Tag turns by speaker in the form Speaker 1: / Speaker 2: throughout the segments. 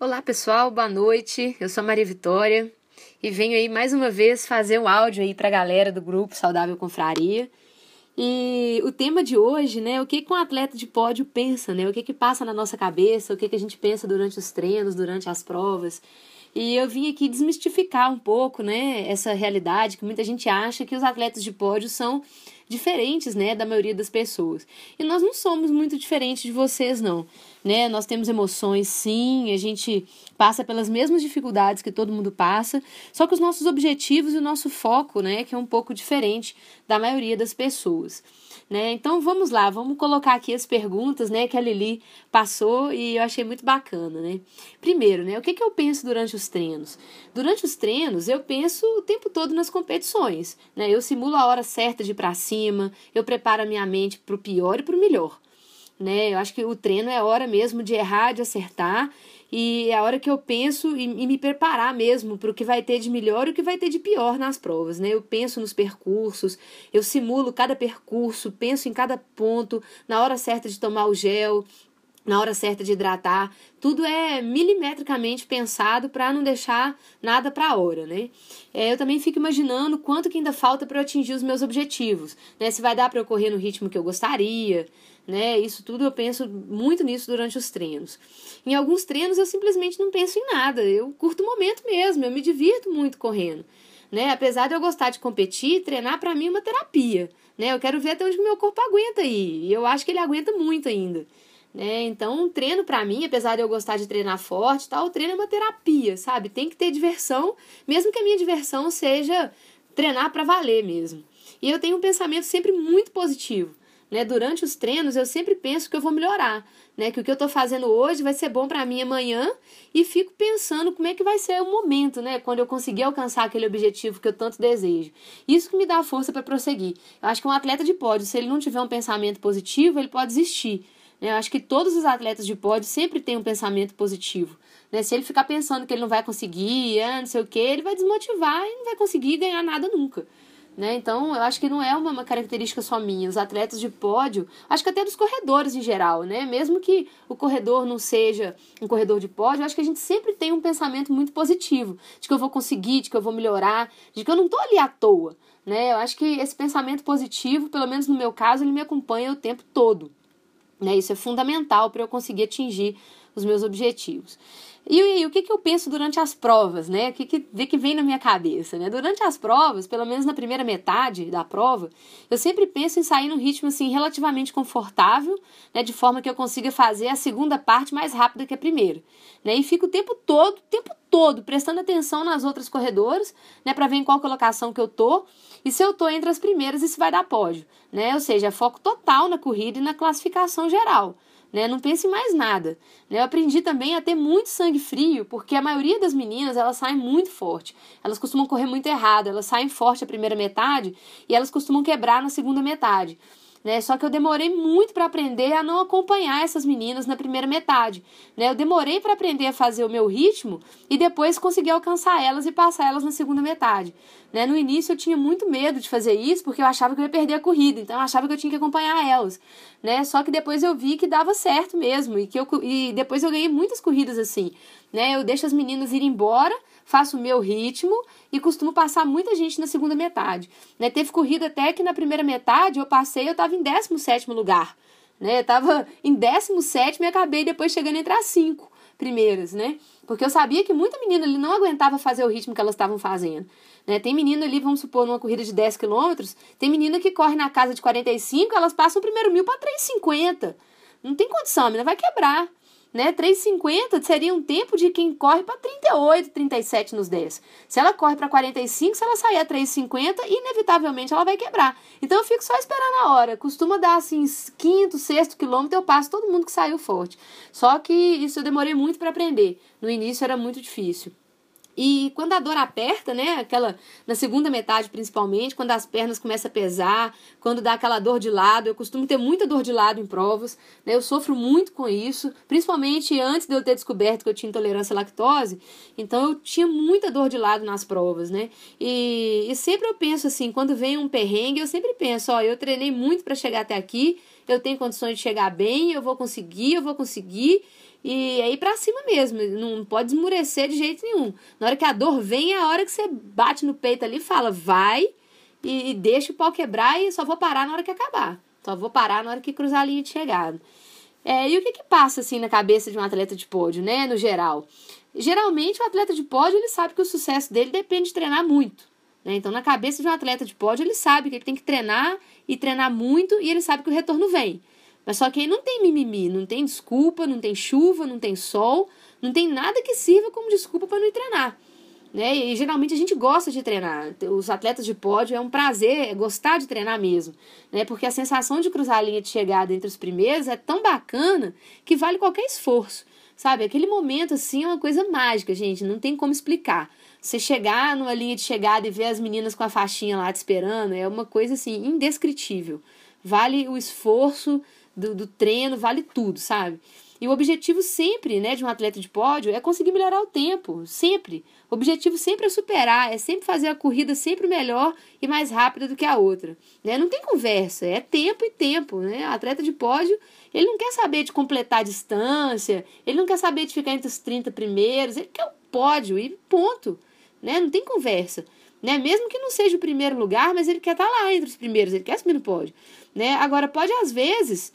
Speaker 1: Olá pessoal, boa noite. Eu sou a Maria Vitória e venho aí mais uma vez fazer um áudio aí para a galera do grupo Saudável Confraria. E o tema de hoje, né, o que, que um atleta de pódio pensa, né? O que que passa na nossa cabeça, o que que a gente pensa durante os treinos, durante as provas. E eu vim aqui desmistificar um pouco, né, essa realidade que muita gente acha que os atletas de pódio são diferentes, né, da maioria das pessoas. E nós não somos muito diferentes de vocês, não, né? Nós temos emoções, sim, a gente passa pelas mesmas dificuldades que todo mundo passa, só que os nossos objetivos e o nosso foco, né, que é um pouco diferente da maioria das pessoas. Né? Então vamos lá, vamos colocar aqui as perguntas né, que a Lili passou e eu achei muito bacana. Né? Primeiro, né, o que, que eu penso durante os treinos? Durante os treinos, eu penso o tempo todo nas competições. Né? Eu simulo a hora certa de ir para cima, eu preparo a minha mente para o pior e para o melhor. Né? Eu acho que o treino é hora mesmo de errar, de acertar e é a hora que eu penso e, me preparar mesmo para o que vai ter de melhor e o que vai ter de pior nas provas, né? Eu penso nos percursos, eu simulo cada percurso, penso em cada ponto, na hora certa de tomar o gel, na hora certa de hidratar, tudo é milimetricamente pensado para não deixar nada para a hora, né? É, eu também fico imaginando quanto que ainda falta para eu atingir os meus objetivos, né? Se vai dar para eu correr no ritmo que eu gostaria, né? Isso tudo eu penso muito nisso durante os treinos. Em alguns treinos eu simplesmente não penso em nada, eu curto o momento mesmo, eu me divirto muito correndo, né? Apesar de eu gostar de competir, treinar para mim é uma terapia, né? Eu quero ver até onde meu corpo aguenta aí, e eu acho que ele aguenta muito ainda. Né? Então, um treino para mim, apesar de eu gostar de treinar forte, tal, o treino é uma terapia, sabe? Tem que ter diversão, mesmo que a minha diversão seja treinar para valer mesmo. E eu tenho um pensamento sempre muito positivo. Né? Durante os treinos, eu sempre penso que eu vou melhorar, né? que o que eu estou fazendo hoje vai ser bom para mim amanhã e fico pensando como é que vai ser o momento, né? quando eu conseguir alcançar aquele objetivo que eu tanto desejo. Isso que me dá força para prosseguir. Eu acho que um atleta de pódio, se ele não tiver um pensamento positivo, ele pode desistir. Né? Eu acho que todos os atletas de pódio sempre têm um pensamento positivo. Né? Se ele ficar pensando que ele não vai conseguir, ah, não sei o que, ele vai desmotivar e não vai conseguir ganhar nada nunca. Né? Então, eu acho que não é uma, uma, característica só minha. Os atletas de pódio, acho que até dos corredores em geral, né? Mesmo que o corredor não seja um corredor de pódio, acho que a gente sempre tem um pensamento muito positivo de que eu vou conseguir, de que eu vou melhorar, de que eu não estou ali à toa, né? Eu acho que esse pensamento positivo, pelo menos no meu caso, ele me acompanha o tempo todo. Né? Isso é fundamental para eu conseguir atingir os meus objetivos. E, e, o que, que eu penso durante as provas, né? O que, que, que, vem na minha cabeça, né? Durante as provas, pelo menos na primeira metade da prova, eu sempre penso em sair num ritmo, assim, relativamente confortável, né? De forma que eu consiga fazer a segunda parte mais rápida que a primeira, né? E fico o tempo todo, o tempo todo, prestando atenção nas outras corredoras, né? Para ver em qual colocação que eu tô e se eu tô entre as primeiras, isso vai dar pódio, né? Ou seja, foco total na corrida e na classificação geral né? Não pense em mais nada. Né? Eu aprendi também a ter muito sangue frio, porque a maioria das meninas, elas saem muito forte. Elas costumam correr muito errado, elas saem forte a primeira metade e elas costumam quebrar na segunda metade né? Só que eu demorei muito para aprender a não acompanhar essas meninas na primeira metade, né? Eu demorei para aprender a fazer o meu ritmo e depois consegui alcançar elas e passar elas na segunda metade, né? No início eu tinha muito medo de fazer isso porque eu achava que eu ia perder a corrida, então eu achava que eu tinha que acompanhar elas, né? Só que depois eu vi que dava certo mesmo e que eu e depois eu ganhei muitas corridas assim, né? Eu deixo as meninas ir embora faço o meu ritmo e costumo passar muita gente na segunda metade. Né? Teve corrida até que na primeira metade eu passei, eu estava em 17 lugar. Né? Eu estava em 17 e acabei depois chegando entre as cinco primeiras, né? Porque eu sabia que muita menina ali não aguentava fazer o ritmo que elas estavam fazendo. Né? Tem menina ali, vamos supor, numa corrida de 10 quilômetros, tem menina que corre na casa de 45, elas passam o primeiro mil para 3,50. Não tem condição, a menina vai quebrar né? 3,50 seria um tempo de quem corre para 38, 37 nos 10. Se ela corre para 45, se ela sair a 3,50, inevitavelmente ela vai quebrar. Então eu fico só esperando a hora. Costuma dar assim, quinto, sexto quilômetro, eu passo todo mundo que saiu forte. Só que isso eu demorei muito para aprender. No início era muito difícil. E quando a dor aperta, né, aquela na segunda metade principalmente, quando as pernas começam a pesar, quando dá aquela dor de lado, eu costumo ter muita dor de lado em provas, né? Eu sofro muito com isso, principalmente antes de eu ter descoberto que eu tinha intolerância à lactose, então eu tinha muita dor de lado nas provas, né? E, e sempre eu penso assim, quando vem um perrengue, eu sempre penso, ó, eu treinei muito para chegar até aqui, eu tenho condições de chegar bem, eu vou conseguir, eu vou conseguir. e aí pra cima mesmo, não pode esmurecer de jeito nenhum. Na hora que a dor vem, é a hora que você bate no peito ali e fala, vai e, e deixa o pau quebrar e só vou parar na hora que acabar. Só vou parar na hora que cruzar a linha de chegada. É, e o que que passa assim na cabeça de um atleta de pódio, né, no geral? Geralmente o atleta de pódio, ele sabe que o sucesso dele depende de treinar muito. Né? Então, na cabeça de um atleta de pódio, ele sabe que ele tem que treinar e treinar muito e ele sabe que o retorno vem. Mas só que aí não tem mimimi, não tem desculpa, não tem chuva, não tem sol, não tem nada que sirva como desculpa para não ir treinar. Né? E geralmente a gente gosta de treinar. Os atletas de pódio é um prazer, é gostar de treinar mesmo. Né? Porque a sensação de cruzar a linha de chegada entre os primeiros é tão bacana que vale qualquer esforço. Sabe? Aquele momento assim é uma coisa mágica, gente, não tem como explicar. Você chegar numa linha de chegada e ver as meninas com a faixinha lá te esperando é uma coisa assim indescritível. Vale o esforço do, do treino, vale tudo, sabe? E o objetivo sempre, né, de um atleta de pódio é conseguir melhorar o tempo, sempre. O objetivo sempre é superar, é sempre fazer a corrida sempre melhor e mais rápida do que a outra, né? Não tem conversa, é tempo e tempo, né? O atleta de pódio, ele não quer saber de completar a distância, ele não quer saber de ficar entre os 30 primeiros, ele quer o pódio e ponto, né? Não tem conversa. Né? Mesmo que não seja o primeiro lugar, mas ele quer estar lá entre os primeiros, ele quer subir no pódio. Né? Agora, pode às vezes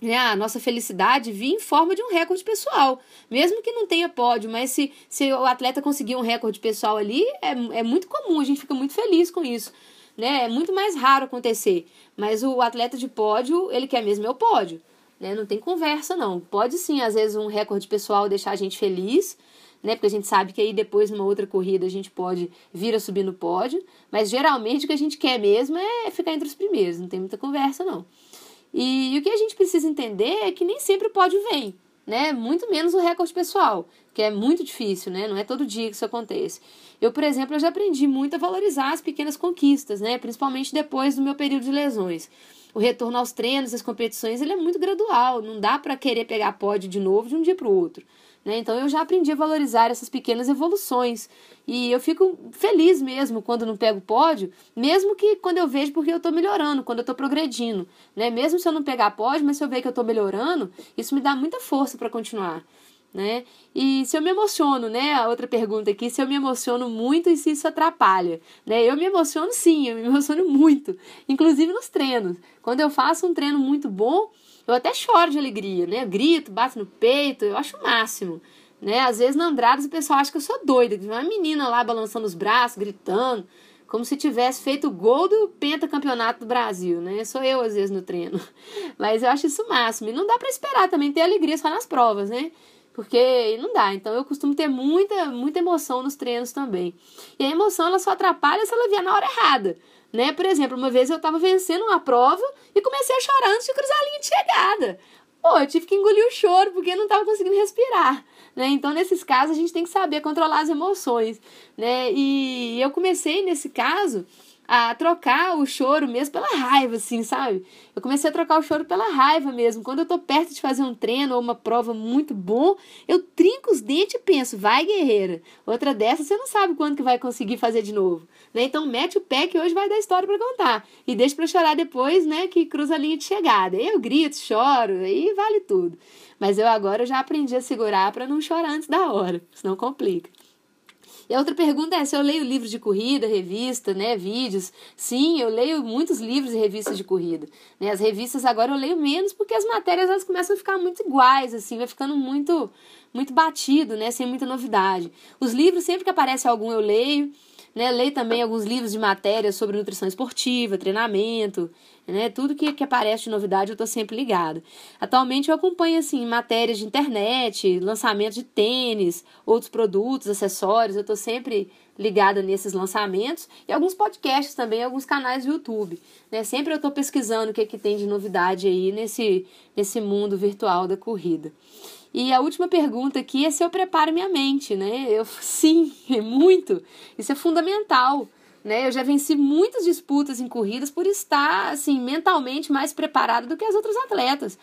Speaker 1: né, a nossa felicidade vir em forma de um recorde pessoal. Mesmo que não tenha pódio, mas se, se o atleta conseguir um recorde pessoal ali, é, é muito comum, a gente fica muito feliz com isso. Né? É muito mais raro acontecer. Mas o atleta de pódio, ele quer mesmo é o pódio. Né? Não tem conversa, não. Pode sim, às vezes, um recorde pessoal deixar a gente feliz, né? Porque a gente sabe que aí depois, numa outra corrida, a gente pode vir a subir no pódio. Mas geralmente o que a gente quer mesmo é ficar entre os primeiros, não tem muita conversa, não. E, e o que a gente precisa entender é que nem sempre o pódio vem, né? Muito menos o recorde pessoal, que é muito difícil, né? Não é todo dia que isso acontece. Eu, por exemplo, eu já aprendi muito a valorizar as pequenas conquistas, né? Principalmente depois do meu período de lesões. O retorno aos treinos, às competições, ele é muito gradual. Não dá para querer pegar pódio de novo de um dia para o outro. Né? Então eu já aprendi a valorizar essas pequenas evoluções. E eu fico feliz mesmo quando não pego pódio, mesmo que quando eu vejo porque eu estou melhorando, quando eu estou progredindo. Né? Mesmo se eu não pegar pódio, mas se eu ver que eu estou melhorando, isso me dá muita força para continuar. Né? E se eu me emociono, né? A outra pergunta aqui, se eu me emociono muito e se isso atrapalha, né? Eu me emociono sim, eu me emociono muito, inclusive nos treinos. Quando eu faço um treino muito bom, eu até choro de alegria, né? Eu grito, bato no peito, eu acho o máximo. Né? Às vezes na Andradas o pessoal acha que eu sou doida, que uma menina lá balançando os braços, gritando, como se tivesse feito o gol do pentacampeonato do Brasil, né? Sou eu às vezes no treino. Mas eu acho isso o máximo. E não dá para esperar também ter alegria só nas provas, né? Porque não dá. Então eu costumo ter muita, muita emoção nos treinos também. E a emoção ela só atrapalha se ela vier na hora errada. Né? Por exemplo, uma vez eu estava vencendo uma prova e comecei a chorar antes de cruzar a linha de chegada. Pô, eu tive que engolir o choro porque não estava conseguindo respirar. Né? Então, nesses casos, a gente tem que saber controlar as emoções. Né? E eu comecei, nesse caso, a trocar o choro mesmo pela raiva, assim, sabe? Eu comecei a trocar o choro pela raiva mesmo. Quando eu tô perto de fazer um treino ou uma prova muito bom, eu trinco os dentes e penso, vai guerreira. Outra dessa você não sabe quando que vai conseguir fazer de novo. Né? Então mete o pé que hoje vai dar história para contar. E deixa para chorar depois, né, que cruza a linha de chegada. Eu grito, choro, aí vale tudo. Mas eu agora já aprendi a segurar para não chorar antes da hora, senão complica. E a outra pergunta é se eu leio livros de corrida, revista, né, vídeos. Sim, eu leio muitos livros e revistas de corrida. Né? As revistas agora eu leio menos porque as matérias elas começam a ficar muito iguais, assim, vai ficando muito muito batido, né, sem muita novidade. Os livros sempre que aparece algum eu leio. Né, leio também alguns livros de matérias sobre nutrição esportiva, treinamento, né? Tudo que, que aparece de novidade eu estou sempre ligada. Atualmente eu acompanho assim matérias de internet, lançamento de tênis, outros produtos, acessórios, eu estou sempre ligada nesses lançamentos e alguns podcasts também, alguns canais do YouTube. Né? Sempre eu estou pesquisando o que, que tem de novidade aí nesse, nesse mundo virtual da corrida. E a última pergunta aqui é se eu preparo minha mente, né? Eu sim, muito. Isso é fundamental. Né? Eu já venci muitas disputas em corridas por estar assim mentalmente mais preparado do que as outras atletas.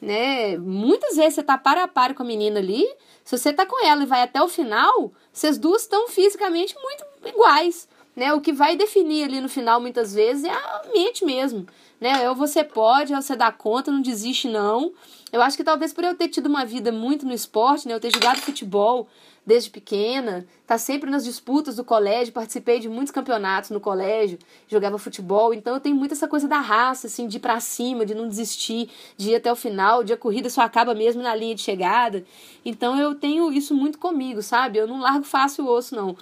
Speaker 1: Né? Muitas vezes você tá para a par com a menina ali, se você tá com ela e vai até o final, vocês duas estão fisicamente muito iguais. Né? O que vai definir ali no final, muitas vezes, é a mente mesmo. Né? Ou você pode, ou você dá conta, não desiste não. Eu acho que talvez por eu ter tido uma vida muito no esporte, né? Eu ter jogado futebol desde pequena, tá sempre nas disputas do colégio, participei de muitos campeonatos no colégio, jogava futebol, então eu tenho muito essa coisa da raça, assim, de ir pra cima, de não desistir, de ir até o final, de a corrida só acaba mesmo na linha de chegada. Então eu tenho isso muito comigo, sabe? Eu não largo fácil o osso, não.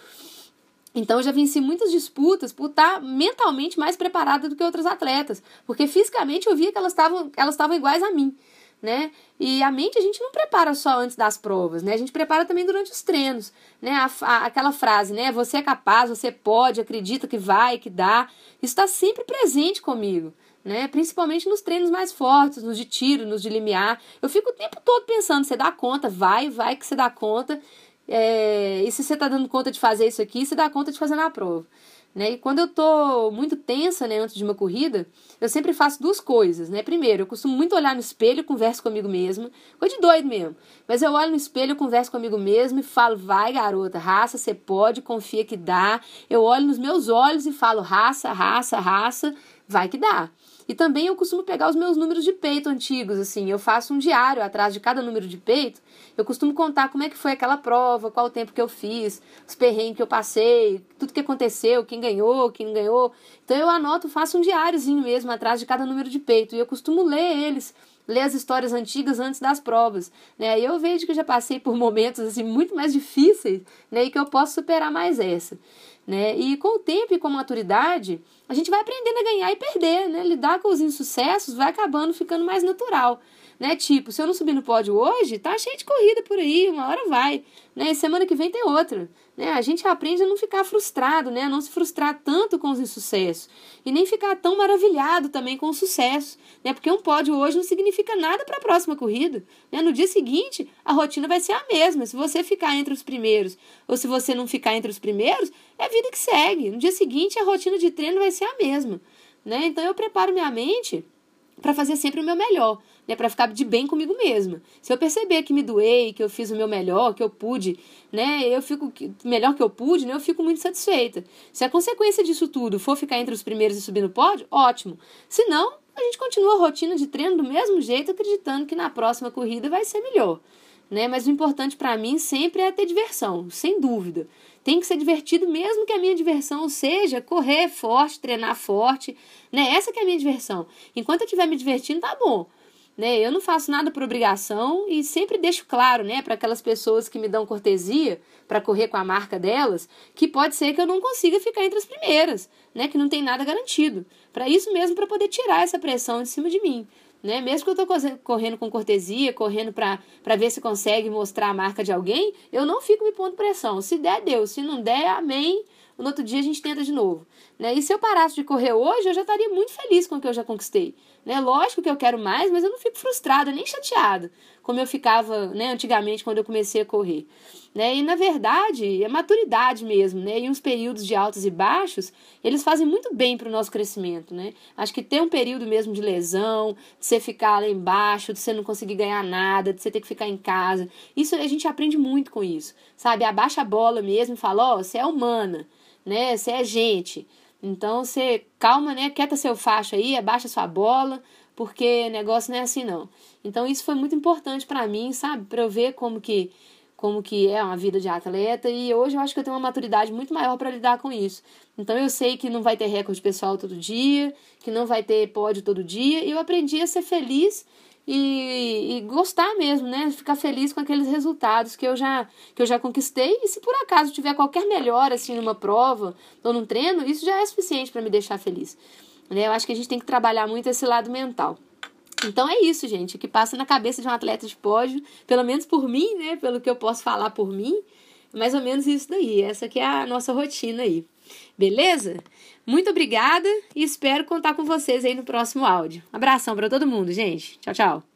Speaker 1: Então eu já venci muitas disputas por estar mentalmente mais preparada do que outras atletas, porque fisicamente eu via que elas estavam elas estavam iguais a mim né? E a mente a gente não prepara só antes das provas, né? A gente prepara também durante os treinos, né? A, a, aquela frase, né? Você é capaz, você pode, acredita que vai, que dá. Isso está sempre presente comigo, né? Principalmente nos treinos mais fortes, nos de tiro, nos de limiar. Eu fico o tempo todo pensando, você dá conta, vai, vai que você dá conta. É, e se você está dando conta de fazer isso aqui, você dá conta de fazer na prova. Né? E quando eu tô muito tensa, né, antes de uma corrida, eu sempre faço duas coisas, né? Primeiro, eu costumo muito olhar no espelho, converso comigo mesma, coisa de doido mesmo. Mas eu olho no espelho, converso comigo mesma e falo: "Vai, garota, raça, você pode, confia que dá". Eu olho nos meus olhos e falo: "Raça, raça, raça, vai que dá". E também eu costumo pegar os meus números de peito antigos, assim, eu faço um diário atrás de cada número de peito. Eu costumo contar como é que foi aquela prova, qual o tempo que eu fiz, os perrengues que eu passei, tudo que aconteceu, quem ganhou, quem não ganhou. Então eu anoto, faço um diáriozinho mesmo atrás de cada número de peito e eu costumo ler eles ler as histórias antigas antes das provas, né? E eu vejo que eu já passei por momentos assim muito mais difíceis, né? E que eu posso superar mais essa, né? E com o tempo e com a maturidade, a gente vai aprendendo a ganhar e perder, né? Lidar com os insucessos vai acabando ficando mais natural né? Tipo, se eu não subir no pódio hoje, tá cheio de corrida por aí, uma hora vai, né? E semana que vem tem outra, né? A gente aprende a não ficar frustrado, né? A não se frustrar tanto com os insucessos e nem ficar tão maravilhado também com o sucesso, né? Porque um pódio hoje não significa nada para a próxima corrida, né? No dia seguinte, a rotina vai ser a mesma. Se você ficar entre os primeiros ou se você não ficar entre os primeiros, é a vida que segue. No dia seguinte, a rotina de treino vai ser a mesma, né? Então eu preparo minha mente para fazer sempre o meu melhor né, para ficar de bem comigo mesma. Se eu perceber que me doei, que eu fiz o meu melhor, que eu pude, né, eu fico melhor que eu pude, né, eu fico muito satisfeita. Se a consequência disso tudo for ficar entre os primeiros e subir no pódio, ótimo. Se não, a gente continua a rotina de treino do mesmo jeito, acreditando que na próxima corrida vai ser melhor. Né? Mas o importante para mim sempre é ter diversão, sem dúvida. Tem que ser divertido, mesmo que a minha diversão seja correr forte, treinar forte, né? Essa que é a minha diversão. Enquanto eu estiver me divertindo, tá bom né? Eu não faço nada por obrigação e sempre deixo claro, né, para aquelas pessoas que me dão cortesia para correr com a marca delas, que pode ser que eu não consiga ficar entre as primeiras, né, que não tem nada garantido. Para isso mesmo, para poder tirar essa pressão de cima de mim. Né? Mesmo que eu estou correndo com cortesia, correndo para ver se consegue mostrar a marca de alguém, eu não fico me pondo pressão. Se der, deu. Se não der, amém. No outro dia a gente tenta de novo. Né? E se eu parasse de correr hoje, eu já estaria muito feliz com o que eu já conquistei. Né? Lógico que eu quero mais, mas eu não fico frustrada, nem chateada, como eu ficava né, antigamente quando eu comecei a correr. Né? E na verdade, é maturidade mesmo, né? E uns períodos de altos e baixos, eles fazem muito bem para o nosso crescimento, né? Acho que ter um período mesmo de lesão, de você ficar lá embaixo, de você não conseguir ganhar nada, de você ter que ficar em casa, isso a gente aprende muito com isso, sabe? Abaixa a bola mesmo e fala, ó, oh, você é humana, né? Você é gente. Então você calma, né? Quieta seu facho aí, abaixa sua bola, porque negócio não é assim não. Então isso foi muito importante para mim, sabe? Para eu ver como que como que é uma vida de atleta e hoje eu acho que eu tenho uma maturidade muito maior para lidar com isso. Então eu sei que não vai ter recorde pessoal todo dia, que não vai ter pódio todo dia, e eu aprendi a ser feliz e, e, gostar mesmo, né? Ficar feliz com aqueles resultados que eu já que eu já conquistei. E se por acaso tiver qualquer melhora assim numa prova ou num treino, isso já é suficiente para me deixar feliz. Né? Eu acho que a gente tem que trabalhar muito esse lado mental. Então é isso, gente, o que passa na cabeça de um atleta de pódio, pelo menos por mim, né? Pelo que eu posso falar por mim, mais ou menos isso daí. Essa é a nossa rotina aí. Beleza? Muito obrigada e espero contar com vocês aí no próximo áudio. Abração para todo mundo, gente. Tchau, tchau.